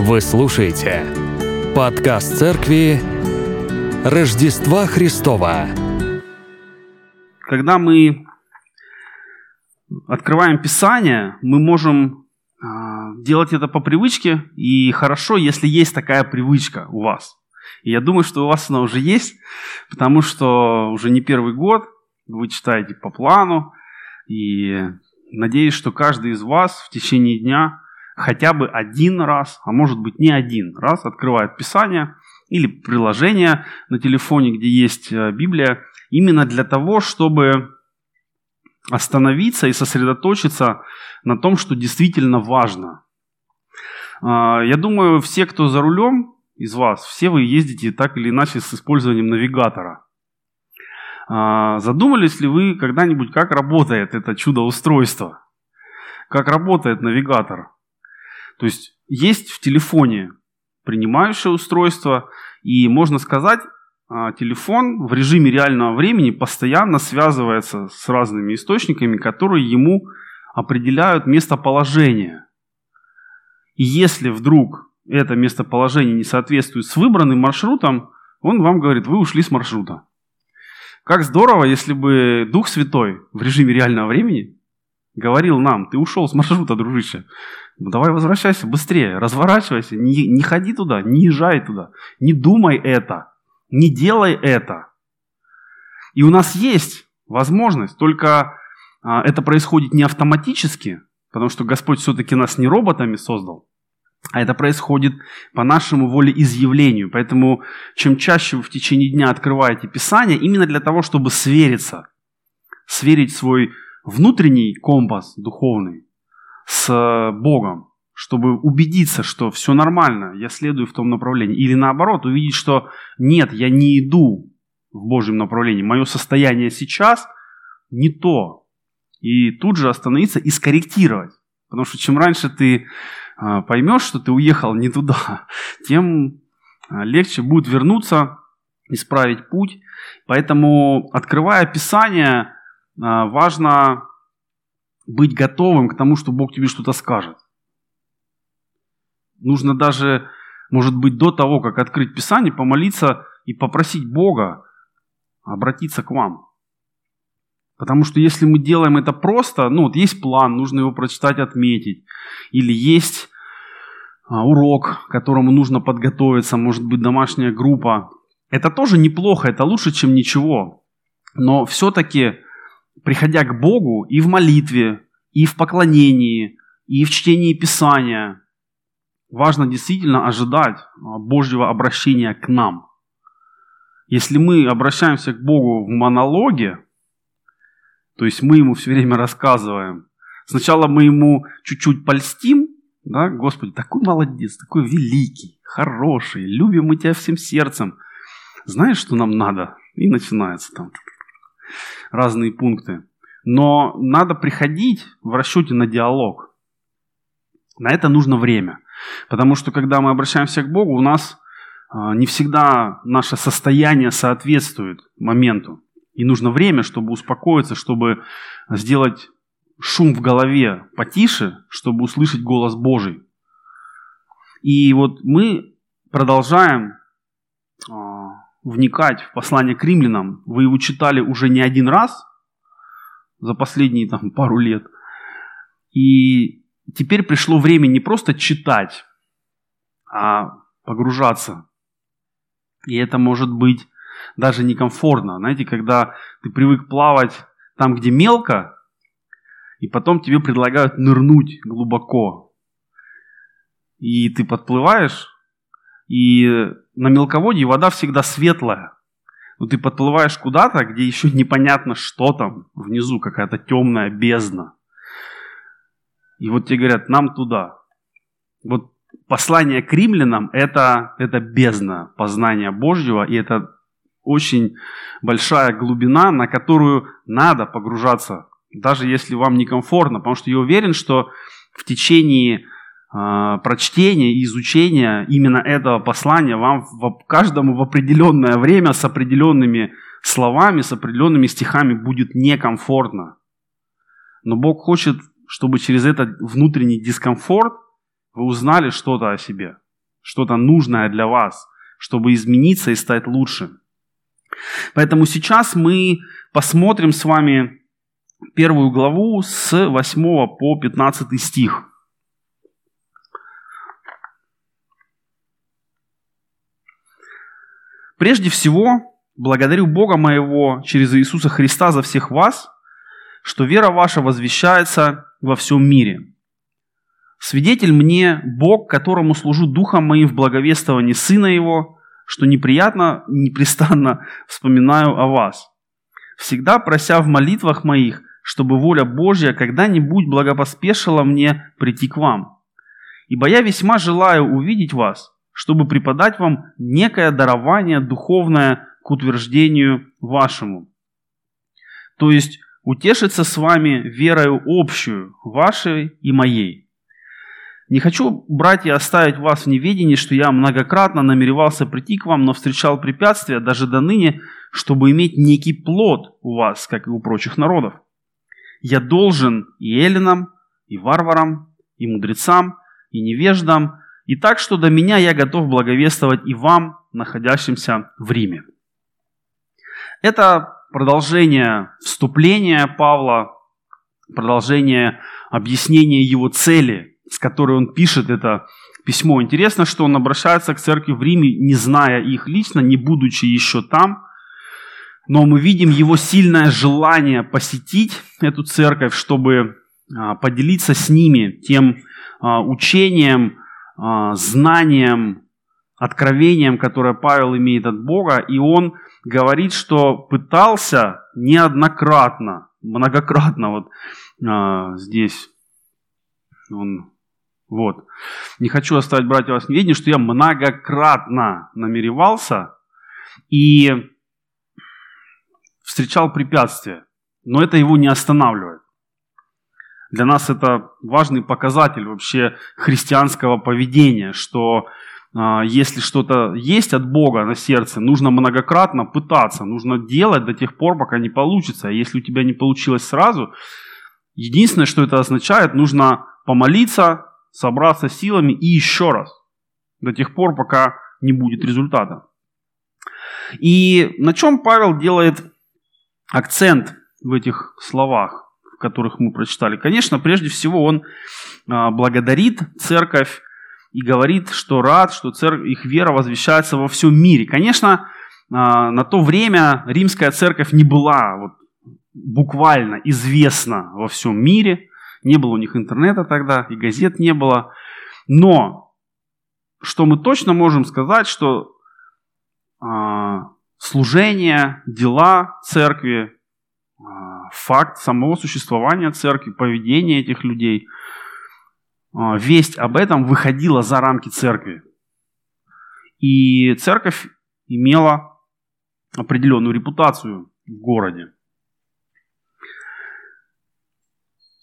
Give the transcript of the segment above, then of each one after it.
Вы слушаете подкаст церкви Рождества Христова. Когда мы открываем Писание, мы можем а, делать это по привычке, и хорошо, если есть такая привычка у вас. И я думаю, что у вас она уже есть, потому что уже не первый год вы читаете по плану, и надеюсь, что каждый из вас в течение дня хотя бы один раз, а может быть не один раз открывает Писание или приложение на телефоне, где есть э, Библия, именно для того, чтобы остановиться и сосредоточиться на том, что действительно важно. А, я думаю, все, кто за рулем из вас, все вы ездите так или иначе с использованием навигатора. А, задумались ли вы когда-нибудь, как работает это чудо-устройство? Как работает навигатор? То есть есть в телефоне принимающее устройство, и можно сказать, а, телефон в режиме реального времени постоянно связывается с разными источниками, которые ему определяют местоположение. И если вдруг это местоположение не соответствует с выбранным маршрутом, он вам говорит, вы ушли с маршрута. Как здорово, если бы Дух Святой в режиме реального времени говорил нам, ты ушел с маршрута, дружище. Ну, давай возвращайся быстрее, разворачивайся, не, не ходи туда, не езжай туда, не думай это, не делай это. И у нас есть возможность, только а, это происходит не автоматически, потому что Господь все-таки нас не роботами создал, а это происходит по нашему волеизъявлению. Поэтому чем чаще вы в течение дня открываете Писание, именно для того, чтобы свериться, сверить свой внутренний компас духовный с э, Богом, чтобы убедиться, что все нормально, я следую в том направлении. Или наоборот, увидеть, что нет, я не иду в Божьем направлении, мое состояние сейчас не то. И тут же остановиться и скорректировать. Потому что чем раньше ты э, поймешь, что ты уехал не туда, тем э, легче будет вернуться, исправить путь. Поэтому, открывая Писание, важно быть готовым к тому, что Бог тебе что-то скажет. Нужно даже, может быть, до того, как открыть Писание, помолиться и попросить Бога обратиться к вам. Потому что если мы делаем это просто, ну вот есть план, нужно его прочитать, отметить, или есть а, урок, к которому нужно подготовиться, может быть домашняя группа, это тоже неплохо, это лучше, чем ничего. Но все-таки приходя к Богу и в молитве, и в поклонении, и в чтении Писания, важно действительно ожидать а, Божьего обращения к нам. Если мы обращаемся к Богу в монологе, то есть мы ему все время рассказываем, сначала мы ему чуть-чуть польстим, да, Господи, такой молодец, такой великий, хороший, любим мы тебя всем сердцем. Знаешь, что нам надо? И начинается там разные пункты. Но надо приходить в расчете на диалог. На это нужно время. Потому что когда мы обращаемся к Богу, у нас а, не всегда наше состояние соответствует моменту. И нужно время, чтобы успокоиться, чтобы сделать шум в голове потише, чтобы услышать голос Божий. И вот мы продолжаем вникать в послание к римлянам, вы его читали уже не один раз за последние там, пару лет. И теперь пришло время не просто читать, а погружаться. И это может быть даже некомфортно. Знаете, когда ты привык плавать там, где мелко, и потом тебе предлагают нырнуть глубоко. И ты подплываешь, и на мелководье вода всегда светлая. Но ты подплываешь куда-то, где еще непонятно, что там внизу, какая-то темная бездна. И вот тебе говорят, нам туда. Вот послание к римлянам это, это бездна познания Божьего, и это очень большая глубина, на которую надо погружаться, даже если вам некомфортно, потому что я уверен, что в течение а, прочтения и изучения именно этого послания вам в, каждому в определенное время с определенными словами, с определенными стихами будет некомфортно. Но Бог хочет, чтобы через этот внутренний дискомфорт вы узнали что-то о себе. что-то нужное для вас, чтобы измениться и стать лучше. Поэтому сейчас мы посмотрим с вами первую главу с 8 по 15 стих. Прежде всего, благодарю Бога моего через Иисуса Христа за всех вас, что вера ваша возвещается во всем мире. Свидетель мне Бог, которому служу духом моим в благовествовании Сына Его, что неприятно, непрестанно вспоминаю о вас. Всегда прося в молитвах моих, чтобы воля Божья когда-нибудь благопоспешила мне прийти к вам. Ибо я весьма желаю увидеть вас, чтобы преподать вам некое дарование духовное к утверждению вашему. То есть утешиться с вами верою общую, вашей и моей. Не хочу, братья, оставить вас в неведении, что я многократно намеревался прийти к вам, но встречал препятствия даже до ныне, чтобы иметь некий плод у вас, как и у прочих народов. Я должен и эллинам, и варварам, и мудрецам, и невеждам, и так, что до меня я готов благовествовать и вам, находящимся в Риме. Это продолжение вступления Павла, продолжение объяснения его цели, с которой он пишет это письмо. Интересно, что он обращается к церкви в Риме, не зная их лично, не будучи еще там. Но мы видим его сильное желание посетить эту церковь, чтобы а, поделиться с ними тем а, учением, знанием, откровением, которое Павел имеет от Бога, и он говорит, что пытался неоднократно, многократно вот а, здесь он вот. Не хочу оставить братья вас неведение, что я многократно намеревался и встречал препятствия, но это его не останавливает. Для нас это важный показатель вообще христианского поведения, что э, если что-то есть от Бога на сердце, нужно многократно пытаться, нужно делать до тех пор, пока не получится. А если у тебя не получилось сразу, единственное, что это означает, нужно помолиться, собраться силами и еще раз, до тех пор, пока не будет результата. И на чем Павел делает акцент в этих словах? Которых мы прочитали. Конечно, прежде всего он а, благодарит церковь и говорит, что рад, что церковь, их вера возвещается во всем мире. Конечно, а, на то время римская церковь не была вот, буквально известна во всем мире. Не было у них интернета тогда, и газет не было. Но что мы точно можем сказать, что э, служение, дела церкви факт самого существования церкви, поведение этих людей, а, весть об этом выходила за рамки церкви. И церковь имела определенную репутацию в городе.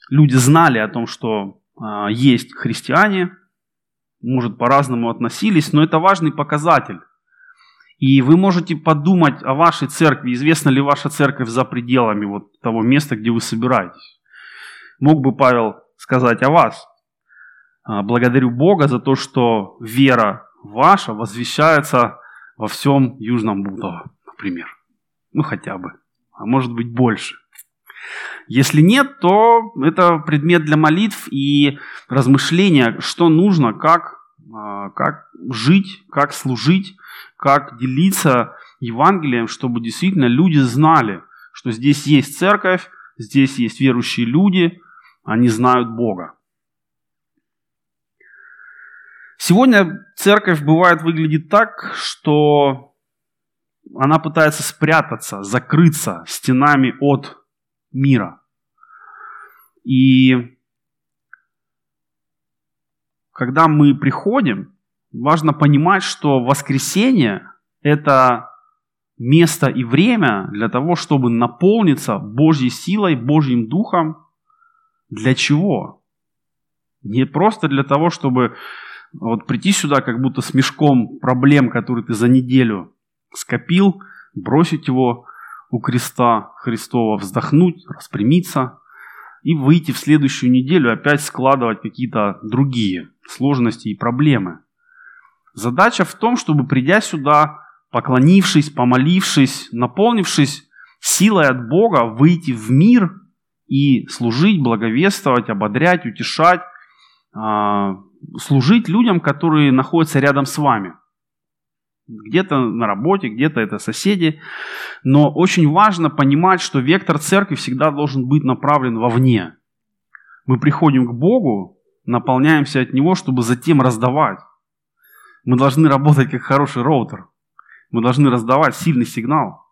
Люди знали о том, что а, есть христиане, может, по-разному относились, но это важный показатель и вы можете подумать о вашей церкви, известна ли ваша церковь за пределами вот того места, где вы собираетесь. Мог бы Павел сказать о вас. «А, благодарю Бога за то, что вера ваша возвещается во всем Южном Бутово, например. Ну, хотя бы. А может быть, больше. Если нет, то это предмет для молитв и размышления, что нужно, как, а, как жить, как служить как делиться Евангелием, чтобы действительно люди знали, что здесь есть церковь, здесь есть верующие люди, они знают Бога. Сегодня церковь бывает выглядит так, что она пытается спрятаться, закрыться стенами от мира. И когда мы приходим, важно понимать, что воскресенье – это место и время для того, чтобы наполниться Божьей силой, Божьим Духом. Для чего? Не просто для того, чтобы вот прийти сюда как будто с мешком проблем, которые ты за неделю скопил, бросить его у креста Христова, вздохнуть, распрямиться и выйти в следующую неделю опять складывать какие-то другие сложности и проблемы. Задача в том, чтобы придя сюда, поклонившись, помолившись, наполнившись силой от Бога, выйти в мир и служить, благовествовать, ободрять, утешать, а, служить людям, которые находятся рядом с вами. Где-то на работе, где-то это соседи. Но очень важно понимать, что вектор церкви всегда должен быть направлен вовне. Мы приходим к Богу, наполняемся от Него, чтобы затем раздавать. Мы должны работать как хороший роутер. Мы должны раздавать сильный сигнал.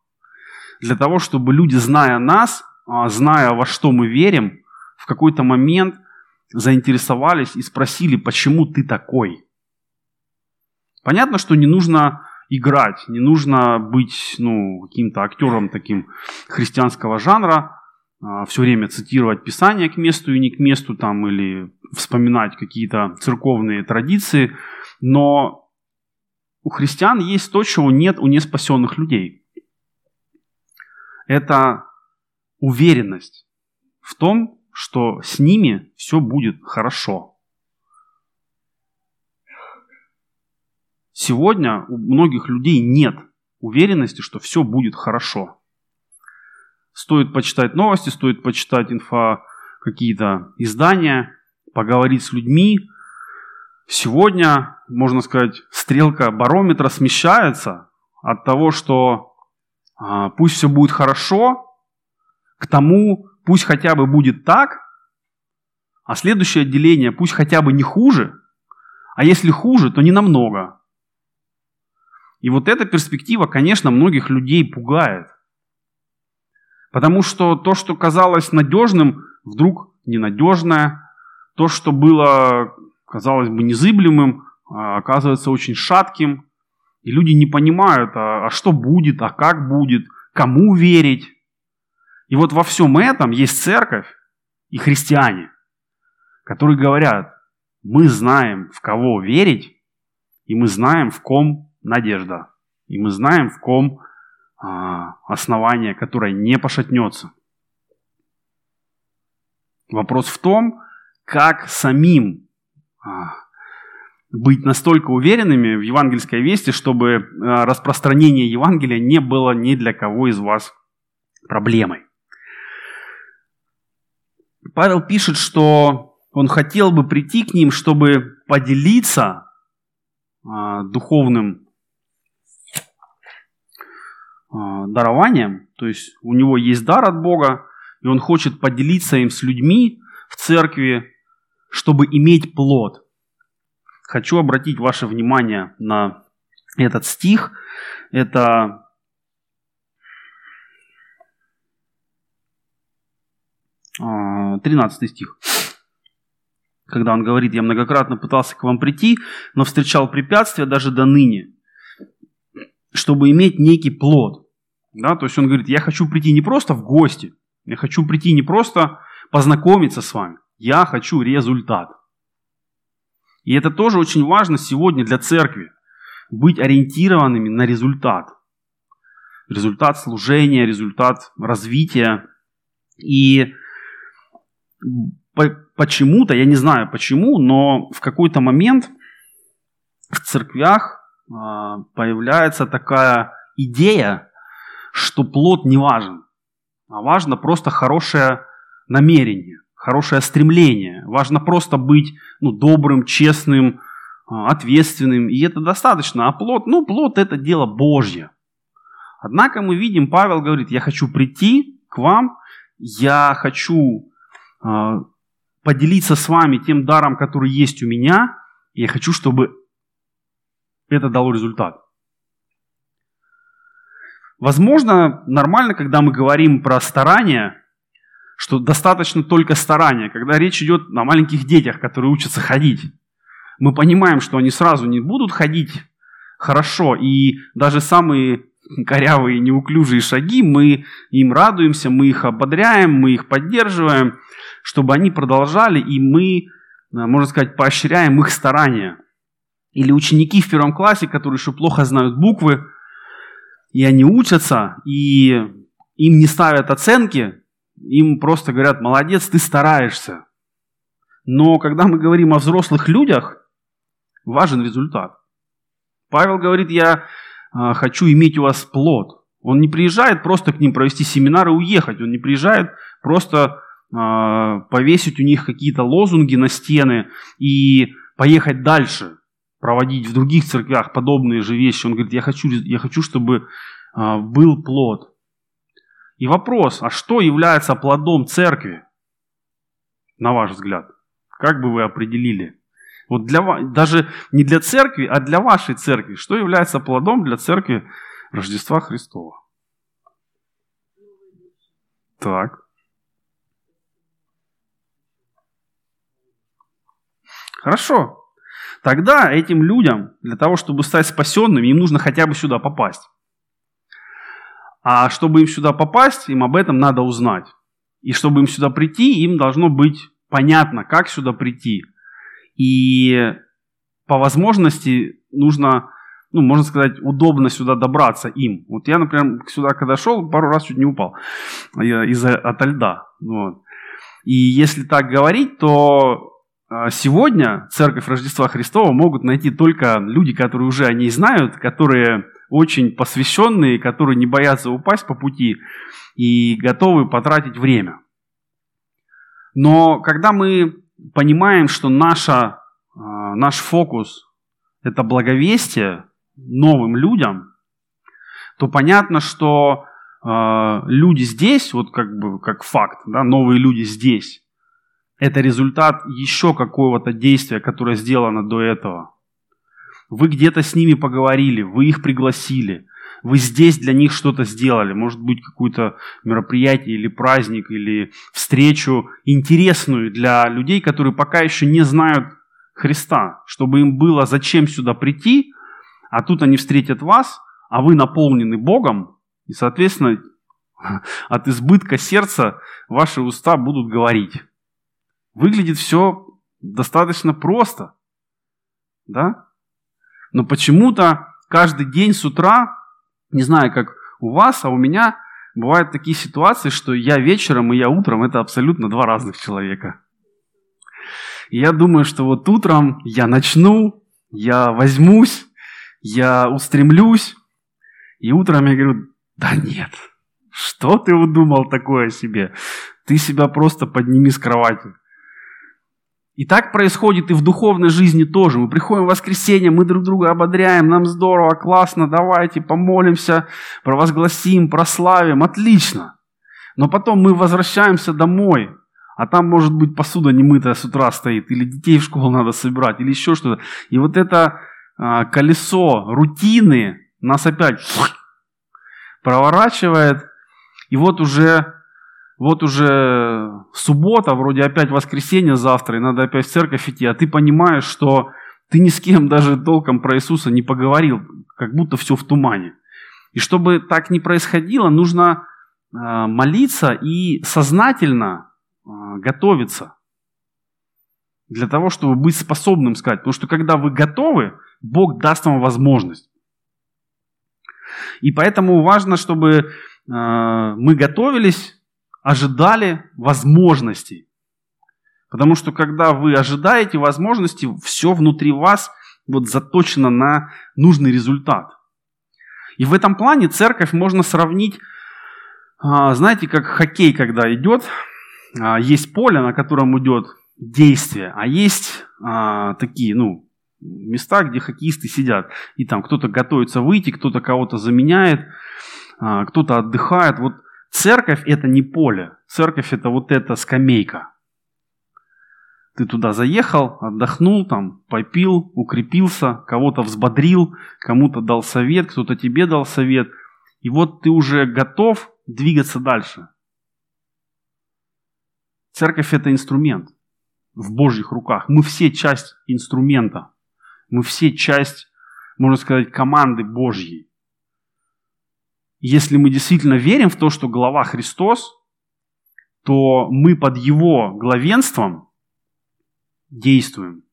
Для того, чтобы люди, зная нас, а, зная во что мы верим, в какой-то момент заинтересовались и спросили, почему ты такой. Понятно, что не нужно играть, не нужно быть ну, каким-то актером таким христианского жанра, а, все время цитировать Писание к месту и не к месту, там, или вспоминать какие-то церковные традиции, но у христиан есть то, чего нет у неспасенных людей. Это уверенность в том, что с ними все будет хорошо. Сегодня у многих людей нет уверенности, что все будет хорошо. Стоит почитать новости, стоит почитать инфо, какие-то издания, поговорить с людьми. Сегодня, можно сказать, стрелка барометра смещается от того, что а, пусть все будет хорошо, к тому, пусть хотя бы будет так, а следующее отделение пусть хотя бы не хуже, а если хуже, то не намного. И вот эта перспектива, конечно, многих людей пугает. Потому что то, что казалось надежным, вдруг ненадежное. То, что было, казалось бы, незыблемым, а, оказывается очень шатким. И люди не понимают, а, а что будет, а как будет, кому верить. И вот во всем этом есть церковь и христиане, которые говорят, мы знаем, в кого верить, и мы знаем, в ком надежда. И мы знаем, в ком а, основание, которое не пошатнется. Вопрос в том, как самим быть настолько уверенными в евангельской вести, чтобы а, распространение Евангелия не было ни для кого из вас проблемой. Павел пишет, что он хотел бы прийти к ним, чтобы поделиться а, духовным а, дарованием, то есть у него есть дар от Бога, и он хочет поделиться им с людьми в церкви, чтобы иметь плод. Хочу обратить ваше внимание на этот стих. Это 13 стих. Когда он говорит, я многократно пытался к вам прийти, но встречал препятствия даже до ныне, чтобы иметь некий плод. Да, то есть он говорит, я хочу прийти не просто в гости, я хочу прийти не просто познакомиться с вами, я хочу результат. И это тоже очень важно сегодня для церкви, быть ориентированными на результат. Результат служения, результат развития. И почему-то, я не знаю почему, но в какой-то момент в церквях а, появляется такая идея, что плод не важен, а важно просто хорошее намерение, хорошее стремление. Важно просто быть ну, добрым, честным, а, ответственным, и это достаточно. А плод, ну, плод это дело Божье. Однако мы видим, Павел говорит, я хочу прийти к вам, я хочу а, поделиться с вами тем даром, который есть у меня. И я хочу, чтобы это дало результат. Возможно, нормально, когда мы говорим про старание, что достаточно только старания. Когда речь идет о маленьких детях, которые учатся ходить, мы понимаем, что они сразу не будут ходить хорошо, и даже самые корявые, неуклюжие шаги, мы им радуемся, мы их ободряем, мы их поддерживаем, чтобы они продолжали, и мы, э, можно сказать, поощряем их старания. Или ученики в первом классе, которые еще плохо знают буквы, и они учатся, и им не ставят оценки, им просто говорят, молодец, ты стараешься. Но когда мы говорим о взрослых людях, важен результат. Павел говорит, я э, хочу иметь у вас плод. Он не приезжает просто к ним провести семинар и уехать. Он не приезжает просто э, повесить у них какие-то лозунги на стены и поехать дальше, проводить в других церквях подобные же вещи. Он говорит, я хочу, я хочу чтобы э, был плод. И вопрос, а что является плодом церкви, на ваш взгляд? Как бы вы определили? Вот для, даже не для церкви, а для вашей церкви. Что является плодом для церкви Рождества Христова? Так. Хорошо. Тогда этим людям, для того, чтобы стать спасенными, им нужно хотя бы сюда попасть. А чтобы им сюда попасть, им об этом надо узнать. И чтобы им сюда прийти, им должно быть понятно, как сюда прийти. И по возможности нужно, ну, можно сказать, удобно сюда добраться им. Вот я, например, сюда когда шел, пару раз чуть не упал из-за ото льда. Вот. И если так говорить, то а, сегодня Церковь Рождества Христова могут найти только люди, которые уже о ней знают, которые очень посвященные, которые не боятся упасть по пути и готовы потратить время. Но когда мы понимаем, что наша, а, наш фокус – это благовестие новым людям, то понятно, что э, люди здесь, вот как бы как факт, да, новые люди здесь, это результат еще какого-то действия, которое сделано до этого. Вы где-то с ними поговорили, вы их пригласили, вы здесь для них что-то сделали, может быть, какое-то мероприятие или праздник, или встречу интересную для людей, которые пока еще не знают Христа, чтобы им было зачем сюда прийти, а тут они встретят вас, а вы наполнены Богом, и, соответственно, от избытка сердца ваши уста будут говорить. Выглядит все достаточно просто, да? Но почему-то каждый день с утра не знаю, как у вас, а у меня бывают такие ситуации, что я вечером и я утром – это абсолютно два разных человека. И я думаю, что вот утром я начну, я возьмусь, я устремлюсь, и утром я говорю, да нет, что ты удумал такое себе? Ты себя просто подними с кровати. И так происходит и в духовной жизни тоже. Мы приходим в воскресенье, мы друг друга ободряем, нам здорово, классно, давайте помолимся, провозгласим, прославим, отлично. Но потом мы возвращаемся домой, а там, может быть, посуда немытая с утра стоит, или детей в школу надо собирать, или еще что-то. И вот это а, колесо рутины нас опять проворачивает, и вот уже вот уже суббота, вроде опять воскресенье завтра, и надо опять в церковь идти, а ты понимаешь, что ты ни с кем даже толком про Иисуса не поговорил, как будто все в тумане. И чтобы так не происходило, нужно э, молиться и сознательно э, готовиться для того, чтобы быть способным сказать. Потому что когда вы готовы, Бог даст вам возможность. И поэтому важно, чтобы э, мы готовились ожидали возможностей. Потому что когда вы ожидаете возможности, все внутри вас вот заточено на нужный результат. И в этом плане церковь можно сравнить, а, знаете, как хоккей, когда идет, а, есть поле, на котором идет действие, а есть а, такие, ну, места, где хоккеисты сидят. И там кто-то готовится выйти, кто-то кого-то заменяет, кто-то отдыхает. Вот Церковь это не поле. Церковь это вот эта скамейка. Ты туда заехал, отдохнул, там, попил, укрепился, кого-то взбодрил, кому-то дал совет, кто-то тебе дал совет. И вот ты уже готов двигаться дальше. Церковь это инструмент в Божьих руках. Мы все часть инструмента. Мы все часть, можно сказать, команды Божьей. Если мы действительно верим в то, что глава Христос, то мы под его главенством действуем.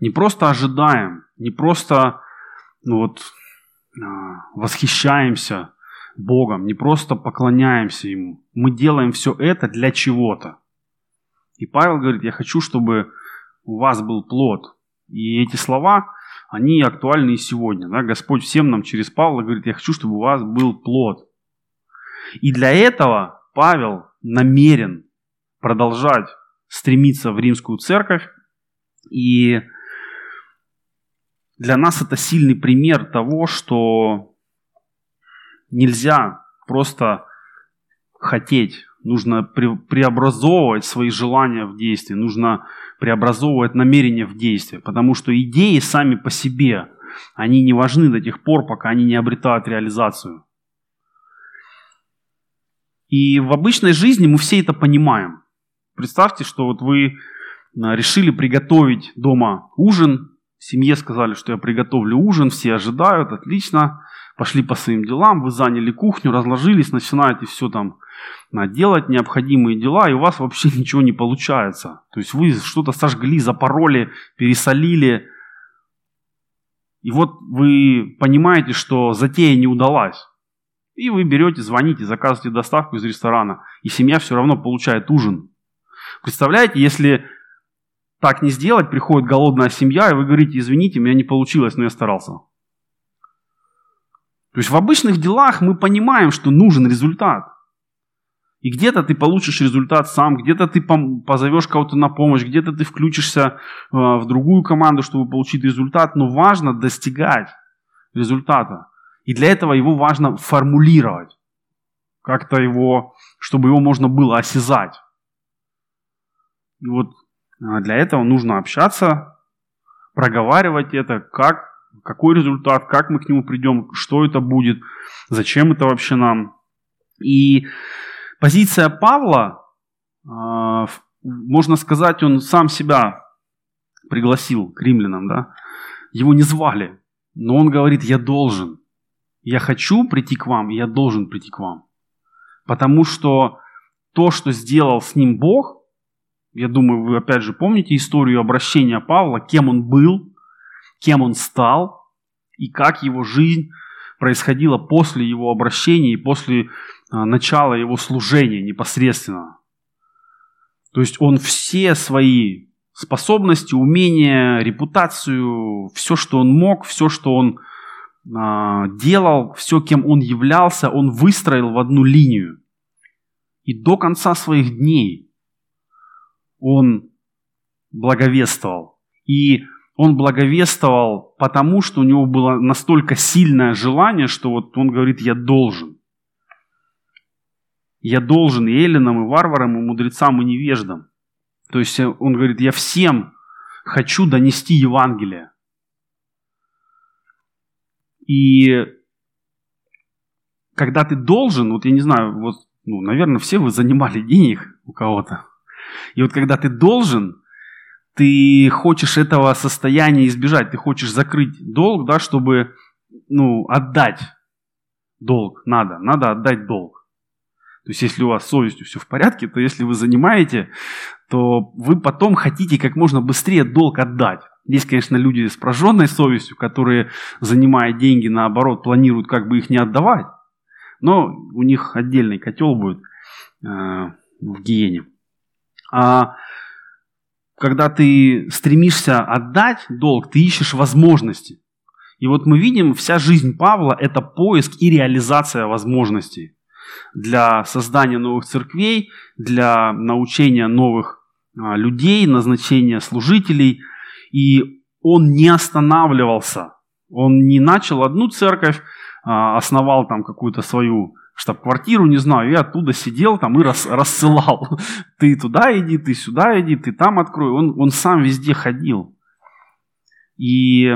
Не просто ожидаем, не просто ну вот, а, восхищаемся Богом, не просто поклоняемся Ему. Мы делаем все это для чего-то. И Павел говорит, я хочу, чтобы у вас был плод. И эти слова они актуальны и сегодня. Да? Господь всем нам через Павла говорит, я хочу, чтобы у вас был плод. И для этого Павел намерен продолжать стремиться в римскую церковь. И для нас это сильный пример того, что нельзя просто хотеть, нужно преобразовывать свои желания в действие, нужно преобразовывать намерения в действие, потому что идеи сами по себе, они не важны до тех пор, пока они не обретают реализацию. И в обычной жизни мы все это понимаем. Представьте, что вот вы а, решили приготовить дома ужин, семье сказали, что я приготовлю ужин, все ожидают, отлично, пошли по своим делам, вы заняли кухню, разложились, начинаете все там делать необходимые дела, и у вас вообще ничего не получается. То есть вы что-то сожгли, запороли, пересолили, и вот вы понимаете, что затея не удалась. И вы берете, звоните, заказываете доставку из ресторана, и семья все равно получает ужин. Представляете, если так не сделать, приходит голодная семья, и вы говорите, извините, у меня не получилось, но я старался. То есть в обычных делах мы понимаем, что нужен результат. И где-то ты получишь результат сам, где-то ты позовешь кого-то на помощь, где-то ты включишься э, в другую команду, чтобы получить результат. Но важно достигать результата. И для этого его важно формулировать. Как-то его, чтобы его можно было осязать. И вот а, для этого нужно общаться, проговаривать это, как, какой результат, как мы к нему придем, что это будет, зачем это вообще нам. И позиция Павла, а, можно сказать, он сам себя пригласил к римлянам, да? Его не звали, но он говорит, я должен, я хочу прийти к вам, я должен прийти к вам. Потому что то, что сделал с ним Бог, я думаю, вы опять же помните историю обращения Павла, кем он был, кем он стал и как его жизнь происходила после его обращения и после а, начала его служения непосредственно. То есть он все свои способности, умения, репутацию, все, что он мог, все, что он а, делал, все, кем он являлся, он выстроил в одну линию. И до конца своих дней он благовествовал. И он благовествовал потому, что у него было настолько сильное желание, что вот он говорит, я должен. Я должен и эллинам, и варварам, и мудрецам, и невеждам. То есть он говорит, я всем хочу донести Евангелие. И когда ты должен, вот я не знаю, вот, ну, наверное, все вы занимали денег у кого-то. И вот когда ты должен, ты хочешь этого состояния избежать, ты хочешь закрыть долг, да, чтобы ну, отдать долг. Надо, надо отдать долг. То есть, если у вас с совестью все в порядке, то если вы занимаете, то вы потом хотите как можно быстрее долг отдать. Есть, конечно, люди с прожженной совестью, которые, занимая деньги, наоборот, планируют как бы их не отдавать. Но у них отдельный котел будет э, в гиене. А когда ты стремишься отдать долг, ты ищешь возможности. И вот мы видим, вся жизнь Павла – это поиск и реализация возможностей для создания новых церквей, для научения новых а, людей, назначения служителей. И он не останавливался. Он не начал одну церковь, а, основал там какую-то свою штаб-квартиру, не знаю, и оттуда сидел там и рас, рассылал. Ты туда иди, ты сюда иди, ты там открой. Он, он сам везде ходил. И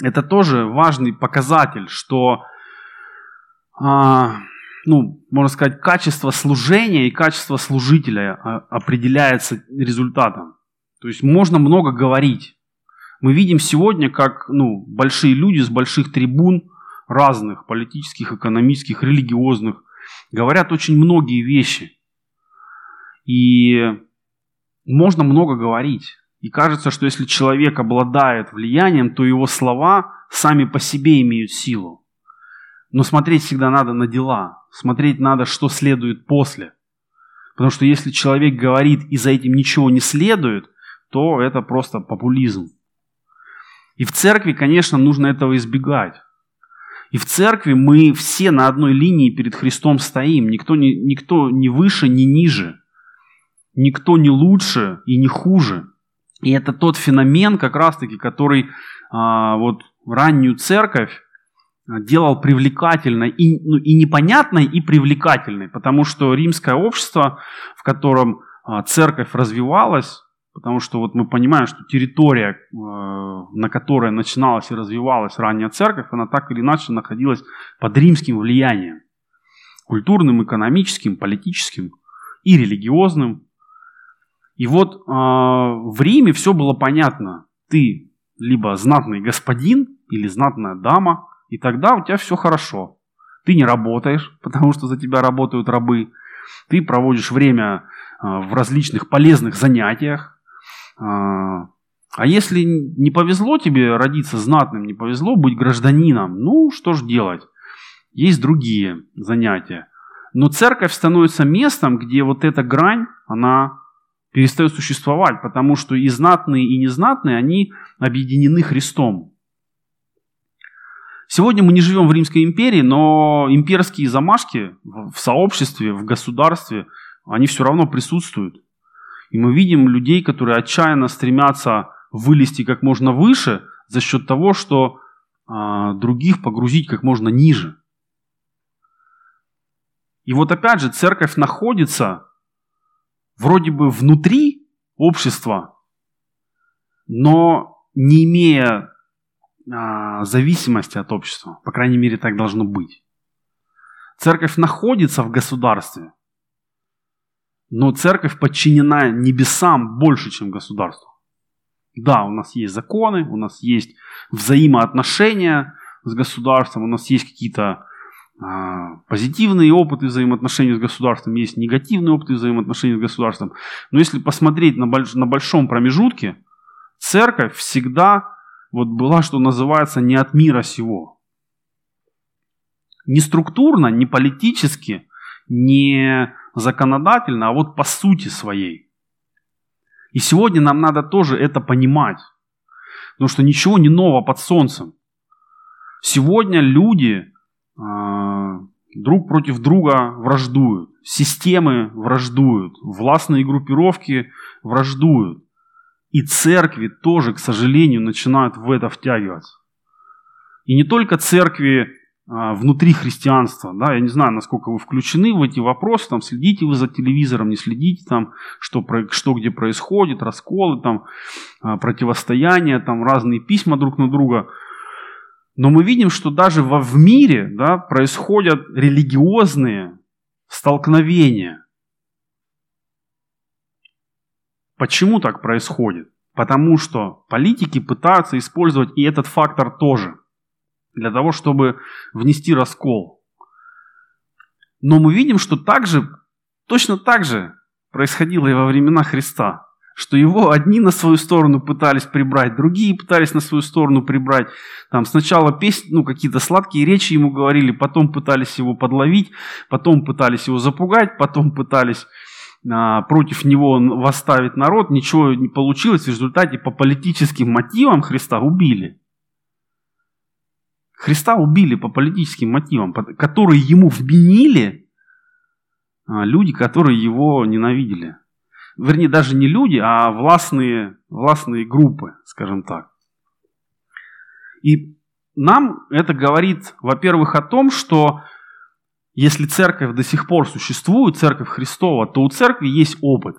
это тоже важный показатель, что, а, ну, можно сказать, качество служения и качество служителя а, определяется результатом. То есть можно много говорить. Мы видим сегодня, как ну, большие люди с больших трибун – разных политических, экономических, религиозных, говорят очень многие вещи. И можно много говорить. И кажется, что если человек обладает влиянием, то его слова сами по себе имеют силу. Но смотреть всегда надо на дела. Смотреть надо, что следует после. Потому что если человек говорит и за этим ничего не следует, то это просто популизм. И в церкви, конечно, нужно этого избегать. И в церкви мы все на одной линии перед Христом стоим. Никто не, никто не выше, не ниже. Никто не лучше и не хуже. И это тот феномен, как раз-таки, который а, вот раннюю церковь делал привлекательной и, ну, и непонятной, и привлекательной. Потому что римское общество, в котором а, церковь развивалась, Потому что вот мы понимаем, что территория, э, на которой начиналась и развивалась ранняя церковь, она так или иначе находилась под римским влиянием. Культурным, экономическим, политическим и религиозным. И вот э, в Риме все было понятно. Ты либо знатный господин или знатная дама, и тогда у тебя все хорошо. Ты не работаешь, потому что за тебя работают рабы. Ты проводишь время э, в различных полезных занятиях, а, а если не повезло тебе родиться знатным, не повезло быть гражданином, ну что ж делать? Есть другие занятия. Но церковь становится местом, где вот эта грань, она перестает существовать, потому что и знатные, и незнатные, они объединены Христом. Сегодня мы не живем в Римской империи, но имперские замашки в сообществе, в государстве, они все равно присутствуют. И мы видим людей, которые отчаянно стремятся вылезти как можно выше за счет того, что а, других погрузить как можно ниже. И вот опять же, церковь находится вроде бы внутри общества, но не имея а, зависимости от общества. По крайней мере, так должно быть. Церковь находится в государстве, но церковь подчинена небесам больше, чем государству. Да, у нас есть законы, у нас есть взаимоотношения с государством, у нас есть какие-то а, позитивные опыты взаимоотношений с государством, есть негативные опыты взаимоотношений с государством. Но если посмотреть на, больш, на большом промежутке, церковь всегда вот была, что называется, не от мира сего. Не структурно, не политически, не законодательно, а вот по сути своей. И сегодня нам надо тоже это понимать. Потому что ничего не нового под солнцем. Сегодня люди э, друг против друга враждуют. Системы враждуют. Властные группировки враждуют. И церкви тоже, к сожалению, начинают в это втягиваться. И не только церкви внутри христианства, да, я не знаю, насколько вы включены в эти вопросы, там, следите вы за телевизором, не следите, там, что, что где происходит, расколы, там, а, противостояния, там, разные письма друг на друга. Но мы видим, что даже во, в мире, да, происходят религиозные столкновения. Почему так происходит? Потому что политики пытаются использовать и этот фактор тоже – для того, чтобы внести раскол. Но мы видим, что также, точно так же происходило и во времена Христа. Что его одни на свою сторону пытались прибрать, другие пытались на свою сторону прибрать. Там сначала песни, ну, какие-то сладкие речи ему говорили, потом пытались его подловить, потом пытались его запугать, потом пытались а, против него восставить народ. Ничего не получилось. В результате по политическим мотивам Христа убили. Христа убили по политическим мотивам, которые ему вменили а, люди, которые его ненавидели. Вернее, даже не люди, а властные, властные группы, скажем так. И нам это говорит, во-первых, о том, что если церковь до сих пор существует, церковь Христова, то у церкви есть опыт,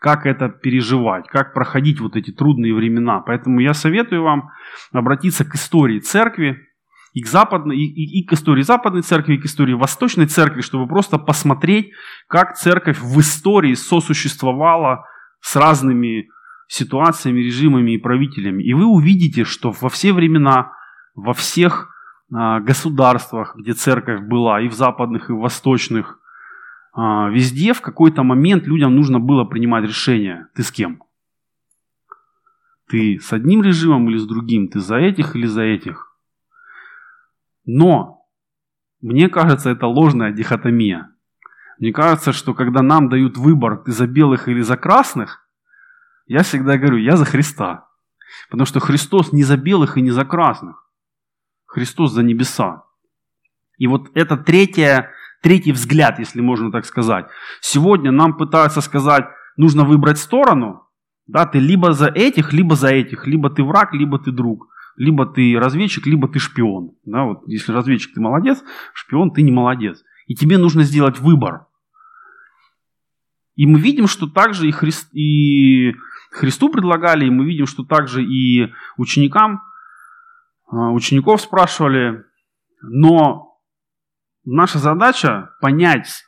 как это переживать, как проходить вот эти трудные времена. Поэтому я советую вам обратиться к истории церкви, и к, западной, и, и, и к истории Западной Церкви, и к истории Восточной Церкви, чтобы просто посмотреть, как Церковь в истории сосуществовала с разными ситуациями, режимами и правителями. И вы увидите, что во все времена, во всех а, государствах, где Церковь была, и в западных, и в восточных, а, везде в какой-то момент людям нужно было принимать решение. Ты с кем? Ты с одним режимом или с другим? Ты за этих или за этих? Но мне кажется, это ложная дихотомия. Мне кажется, что когда нам дают выбор, за белых или за красных, я всегда говорю, я за Христа. Потому что Христос не за белых и не за красных. Христос за небеса. И вот это третье, третий взгляд, если можно так сказать. Сегодня нам пытаются сказать, нужно выбрать сторону. Да, ты либо за этих, либо за этих. Либо ты враг, либо ты друг. Либо ты разведчик, либо ты шпион. Да, вот если разведчик ты молодец, шпион ты не молодец. И тебе нужно сделать выбор. И мы видим, что также и, Христ, и Христу предлагали, и мы видим, что также и ученикам, а, учеников спрашивали. Но наша задача понять,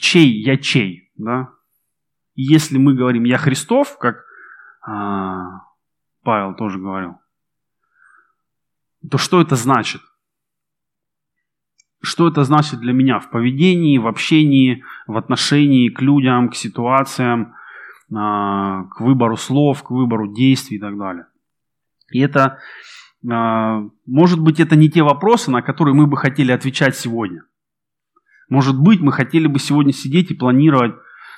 чей я чей. Да? И если мы говорим «я Христов», как а, Павел тоже говорил, то что это значит? Что это значит для меня в поведении, в общении, в отношении к людям, к ситуациям, а, к выбору слов, к выбору действий и так далее. И это, а, может быть, это не те вопросы, на которые мы бы хотели отвечать сегодня – может быть, мы хотели бы сегодня сидеть и планировать,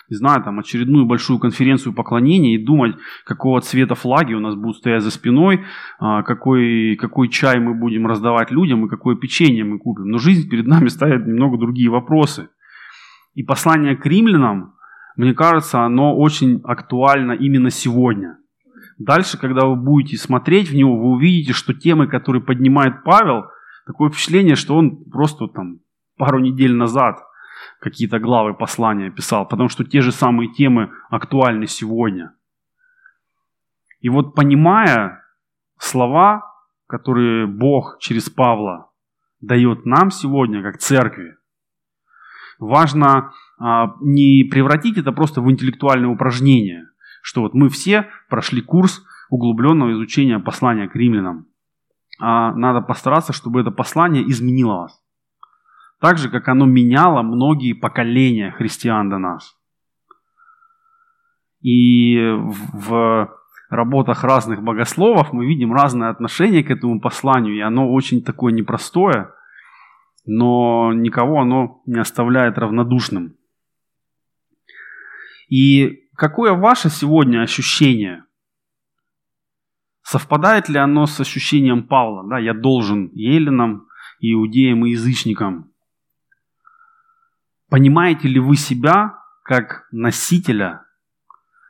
не знаю, там очередную большую конференцию поклонения и думать, какого цвета флаги у нас будут стоять за спиной, а, какой, какой чай мы будем раздавать людям и какое печенье мы купим. Но жизнь перед нами ставит немного другие вопросы. И послание к римлянам, мне кажется, оно очень актуально именно сегодня. Дальше, когда вы будете смотреть в него, вы увидите, что темы, которые поднимает Павел, такое впечатление, что он просто там пару недель назад какие-то главы послания писал, потому что те же самые темы актуальны сегодня. И вот понимая слова, которые Бог через Павла дает нам сегодня, как церкви, важно а, не превратить это просто в интеллектуальное упражнение, что вот мы все прошли курс углубленного изучения послания к римлянам. А надо постараться, чтобы это послание изменило вас. Так же, как оно меняло многие поколения христиан до нас. И в работах разных богословов мы видим разное отношение к этому посланию, и оно очень такое непростое, но никого оно не оставляет равнодушным. И какое ваше сегодня ощущение? Совпадает ли оно с ощущением Павла? Да, я должен еленам, иудеям и язычникам. Понимаете ли вы себя как носителя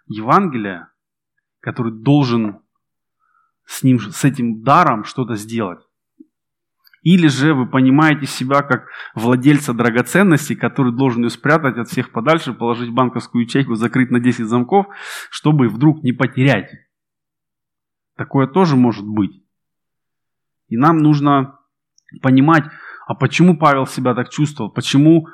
Евангелия, который должен с, ним, с этим даром что-то сделать? Или же вы понимаете себя как владельца драгоценности, который должен ее спрятать от всех подальше, положить в банковскую ячейку, закрыть на 10 замков, чтобы вдруг не потерять. Такое тоже может быть. И нам нужно понимать, а почему Павел себя так чувствовал, почему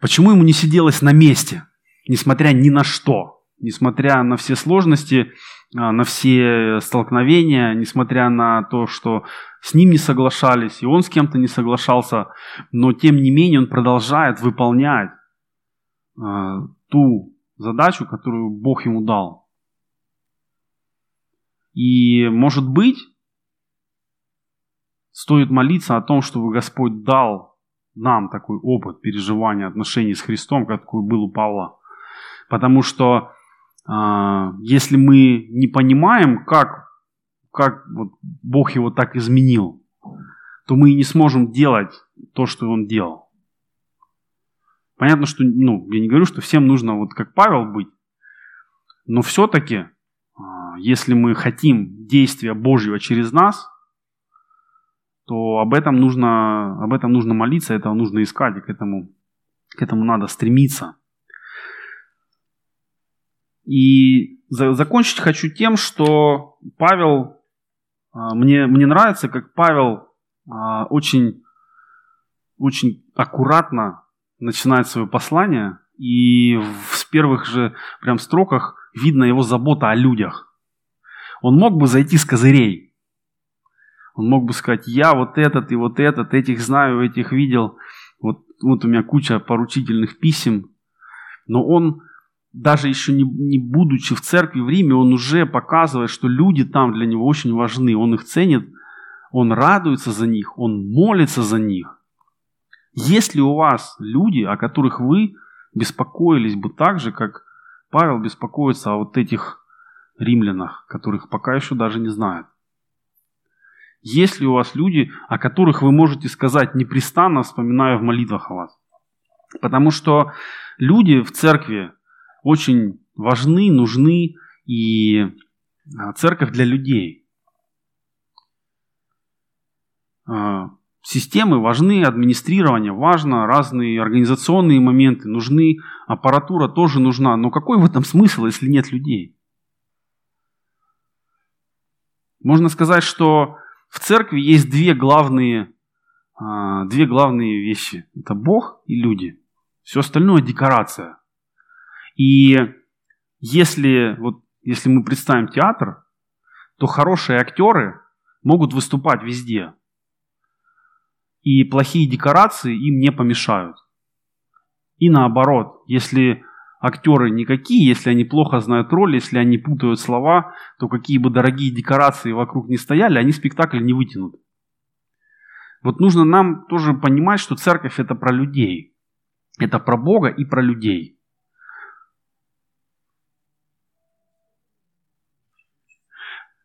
Почему ему не сиделось на месте, несмотря ни на что, несмотря на все сложности, а, на все столкновения, несмотря на то, что с ним не соглашались, и он с кем-то не соглашался, но тем не менее он продолжает выполнять а, ту задачу, которую Бог ему дал. И может быть, стоит молиться о том, чтобы Господь дал нам такой опыт переживания отношений с Христом, какой был у Павла. Потому что э, если мы не понимаем, как, как вот Бог его так изменил, то мы и не сможем делать то, что он делал. Понятно, что, ну, я не говорю, что всем нужно вот как Павел быть, но все-таки, э, если мы хотим действия Божьего через нас – то об этом нужно, об этом нужно молиться, этого нужно искать, и к этому, к этому надо стремиться. И за, закончить хочу тем, что Павел, а, мне, мне нравится, как Павел а, очень, очень аккуратно начинает свое послание, и в первых же прям строках видно его забота о людях. Он мог бы зайти с козырей, он мог бы сказать, я вот этот и вот этот, этих знаю, этих видел. Вот, вот у меня куча поручительных писем. Но он, даже еще не, не будучи в церкви в Риме, он уже показывает, что люди там для него очень важны. Он их ценит, он радуется за них, он молится за них. Есть ли у вас люди, о которых вы беспокоились бы так же, как Павел беспокоится о вот этих римлянах, которых пока еще даже не знают? Есть ли у вас люди, о которых вы можете сказать непрестанно, вспоминая в молитвах о вас? Потому что люди в церкви очень важны, нужны, и а, церковь для людей. А, системы важны, администрирование важно, разные организационные моменты нужны, аппаратура тоже нужна. Но какой в этом смысл, если нет людей? Можно сказать, что в церкви есть две главные, а, две главные вещи. Это Бог и люди. Все остальное декорация. И если, вот, если мы представим театр, то хорошие актеры могут выступать везде. И плохие декорации им не помешают. И наоборот, если актеры никакие, если они плохо знают роль, если они путают слова, то какие бы дорогие декорации вокруг не стояли, они спектакль не вытянут. Вот нужно нам тоже понимать, что церковь это про людей. Это про Бога и про людей.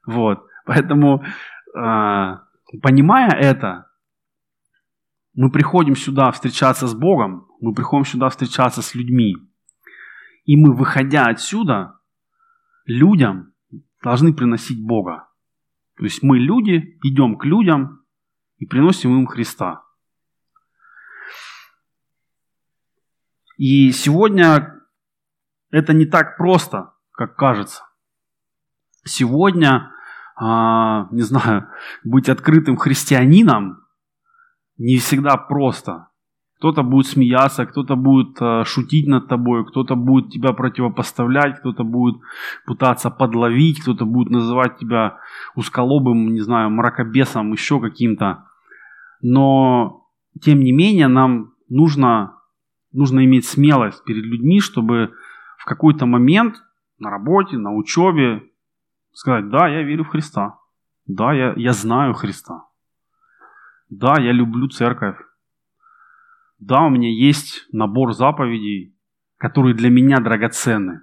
Вот. Поэтому, э, понимая это, мы приходим сюда встречаться с Богом, мы приходим сюда встречаться с людьми. И мы, выходя отсюда, людям должны приносить Бога. То есть мы люди, идем к людям и приносим им Христа. И сегодня это не так просто, как кажется. Сегодня, а, не знаю, быть открытым христианином не всегда просто. Кто-то будет смеяться, кто-то будет э, шутить над тобой, кто-то будет тебя противопоставлять, кто-то будет пытаться подловить, кто-то будет называть тебя усколобым, не знаю, мракобесом, еще каким-то. Но, тем не менее, нам нужно, нужно иметь смелость перед людьми, чтобы в какой-то момент на работе, на учебе сказать, да, я верю в Христа, да, я, я знаю Христа, да, я люблю церковь, да, у меня есть набор заповедей, которые для меня драгоценны.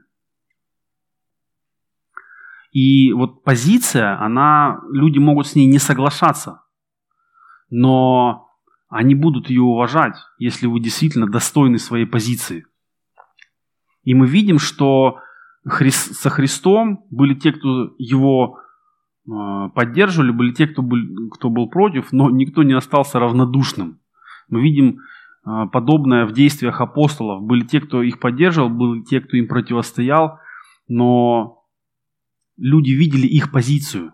И вот позиция, она, люди могут с ней не соглашаться, но они будут ее уважать, если вы действительно достойны своей позиции. И мы видим, что со Христом были те, кто его э, поддерживали, были те, кто был, кто был против, но никто не остался равнодушным. Мы видим а, подобное в действиях апостолов. Были те, кто их поддерживал, были те, кто им противостоял, но люди видели их позицию.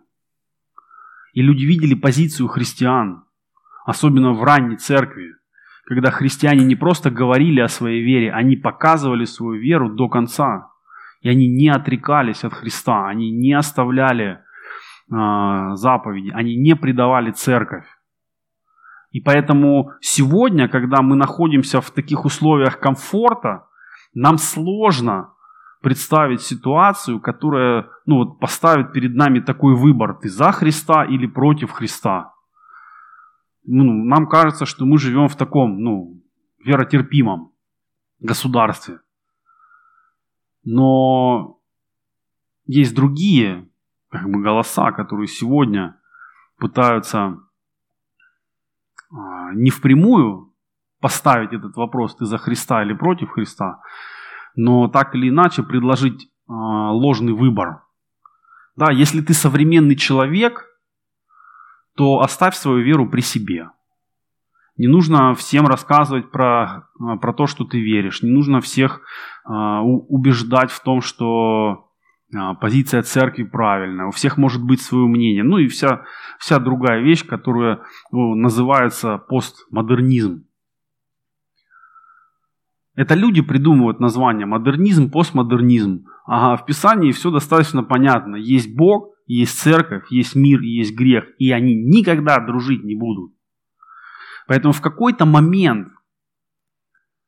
И люди видели позицию христиан, особенно в ранней церкви, когда христиане не просто говорили о своей вере, они показывали свою веру до конца. И они не отрекались от Христа, они не оставляли э, заповеди, они не предавали церковь. И поэтому сегодня, когда мы находимся в таких условиях комфорта, нам сложно представить ситуацию, которая ну, вот, поставит перед нами такой выбор, ты за Христа или против Христа. Ну, нам кажется, что мы живем в таком ну, веротерпимом государстве. Но есть другие как бы, голоса, которые сегодня пытаются не впрямую поставить этот вопрос, ты за Христа или против Христа, но так или иначе предложить а, ложный выбор. Да, если ты современный человек, то оставь свою веру при себе. Не нужно всем рассказывать про, а, про то, что ты веришь. Не нужно всех убеждать в том, что а, позиция церкви правильная, у всех может быть свое мнение. Ну и вся, вся другая вещь, которая ну, называется постмодернизм. Это люди придумывают название модернизм, постмодернизм. Ага, в Писании все достаточно понятно. Есть Бог, есть церковь, есть мир есть грех. И они никогда дружить не будут. Поэтому в какой-то момент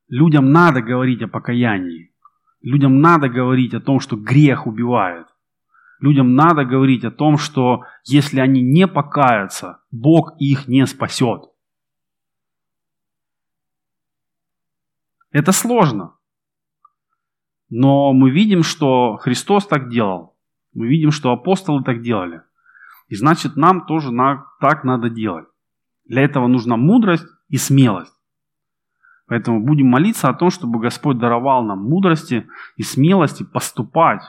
людям надо говорить о покаянии. Людям надо говорить о том, что грех убивает. Людям надо говорить о том, что если они не покаются, Бог их не спасет. Это сложно. Но мы видим, что Христос так делал. Мы видим, что апостолы так делали. И значит, нам тоже так надо делать. Для этого нужна мудрость и смелость. Поэтому будем молиться о том, чтобы Господь даровал нам мудрости и смелости поступать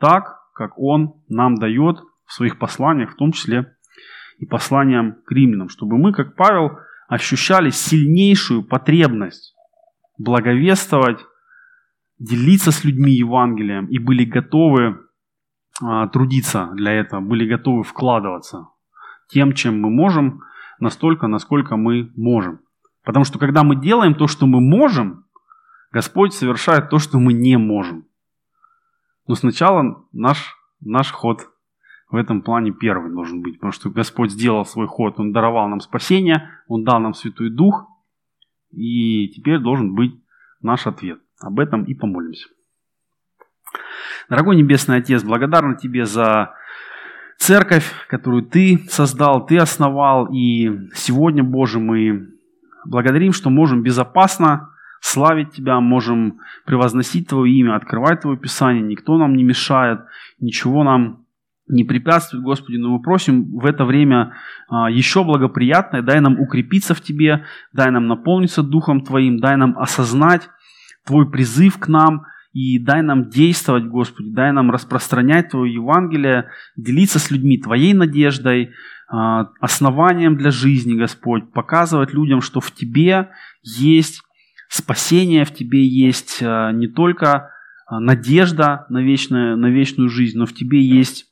так, как Он нам дает в своих посланиях, в том числе и посланиям к римлянам, чтобы мы, как Павел, ощущали сильнейшую потребность благовествовать, делиться с людьми Евангелием и были готовы а, трудиться для этого, были готовы вкладываться тем, чем мы можем, настолько, насколько мы можем. Потому что когда мы делаем то, что мы можем, Господь совершает то, что мы не можем. Но сначала наш, наш ход в этом плане первый должен быть. Потому что Господь сделал свой ход, Он даровал нам спасение, Он дал нам Святой Дух. И теперь должен быть наш ответ. Об этом и помолимся. Дорогой Небесный Отец, благодарна Тебе за церковь, которую Ты создал, Ты основал. И сегодня, Боже, мы благодарим, что можем безопасно славить Тебя, можем превозносить Твое имя, открывать Твое Писание. Никто нам не мешает, ничего нам не препятствует, Господи, но мы просим в это время а, еще благоприятное, дай нам укрепиться в Тебе, дай нам наполниться Духом Твоим, дай нам осознать Твой призыв к нам – и дай нам действовать, Господи, дай нам распространять Твое Евангелие, делиться с людьми Твоей надеждой, основанием для жизни, Господь, показывать людям, что в Тебе есть спасение, в Тебе есть а, не только а, надежда на, вечную, на вечную жизнь, но в Тебе есть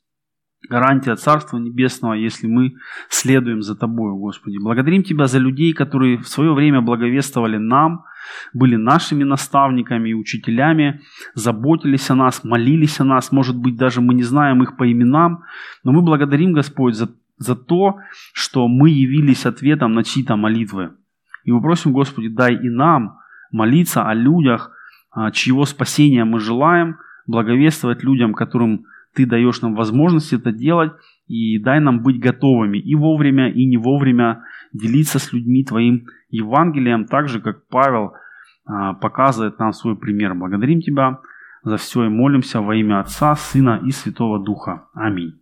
гарантия Царства Небесного, если мы следуем за Тобой, Господи. Благодарим Тебя за людей, которые в свое время благовествовали нам, были нашими наставниками и учителями, заботились о нас, молились о нас. Может быть, даже мы не знаем их по именам, но мы благодарим, Господь, за, за то, что мы явились ответом на чьи-то молитвы. И мы просим, Господи, дай и нам молиться о людях, а, чьего спасения мы желаем, благовествовать людям, которым ты даешь нам возможность это делать, и дай нам быть готовыми и вовремя, и не вовремя делиться с людьми Твоим Евангелием, так же, как Павел а, показывает нам свой пример. Благодарим Тебя за все и молимся во имя Отца, Сына и Святого Духа. Аминь.